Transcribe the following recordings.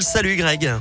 Salut Greg.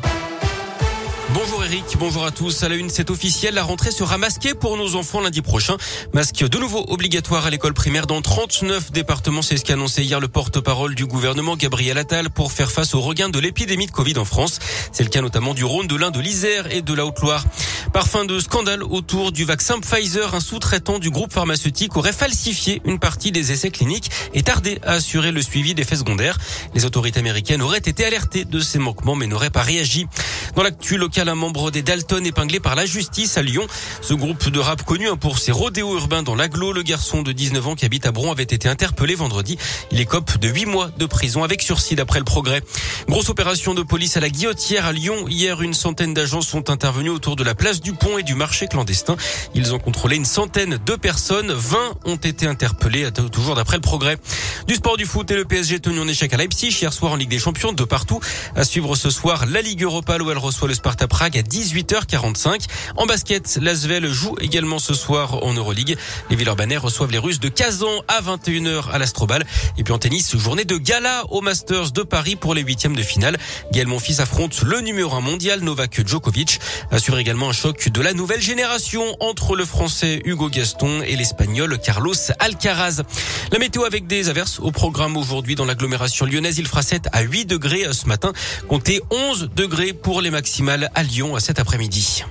Bonjour Eric, bonjour à tous. À la une, c'est officiel, la rentrée sera masquée pour nos enfants lundi prochain. Masque de nouveau obligatoire à l'école primaire dans 39 départements. C'est ce qu'a annoncé hier le porte-parole du gouvernement Gabriel Attal pour faire face au regain de l'épidémie de Covid en France. C'est le cas notamment du Rhône, de l'Ain, de l'Isère et de la Haute-Loire. Par fin de scandale autour du vaccin Pfizer, un sous-traitant du groupe pharmaceutique aurait falsifié une partie des essais cliniques et tardé à assurer le suivi des faits secondaires. Les autorités américaines auraient été alertées de ces manquements mais n'auraient pas réagi. Dans l'actu local, un membre des Dalton épinglé par la justice à Lyon. Ce groupe de rap connu hein, pour ses rodéos urbains dans l'agglo, le garçon de 19 ans qui habite à Bron avait été interpellé vendredi. Il écope de 8 mois de prison avec sursis d'après le progrès. Grosse opération de police à la guillotière à Lyon. Hier, une centaine d'agents sont intervenus autour de la place du pont et du marché clandestin. Ils ont contrôlé une centaine de personnes. 20 ont été interpellés, toujours d'après le progrès. Du sport du foot et le PSG tenu en échec à Leipzig hier soir en Ligue des Champions de partout. À suivre ce soir la Ligue Europa elle reçoit le Sparta Prague à 18h45. En basket, l'Asvel joue également ce soir en Euroleague. Les Villeurbanais reçoivent les Russes de Kazan à 21h à l'Astrobal. Et puis en tennis, journée de gala au Masters de Paris pour les huitièmes de finale. Gaël Monfils affronte le numéro 1 mondial Novak Djokovic. Assure également un choc de la nouvelle génération entre le français Hugo Gaston et l'espagnol Carlos Alcaraz. La météo avec des averses au programme aujourd'hui dans l'agglomération lyonnaise. Il fera 7 à 8 degrés ce matin. Comptez 11 degrés pour les maximales à Lyon cet après-midi.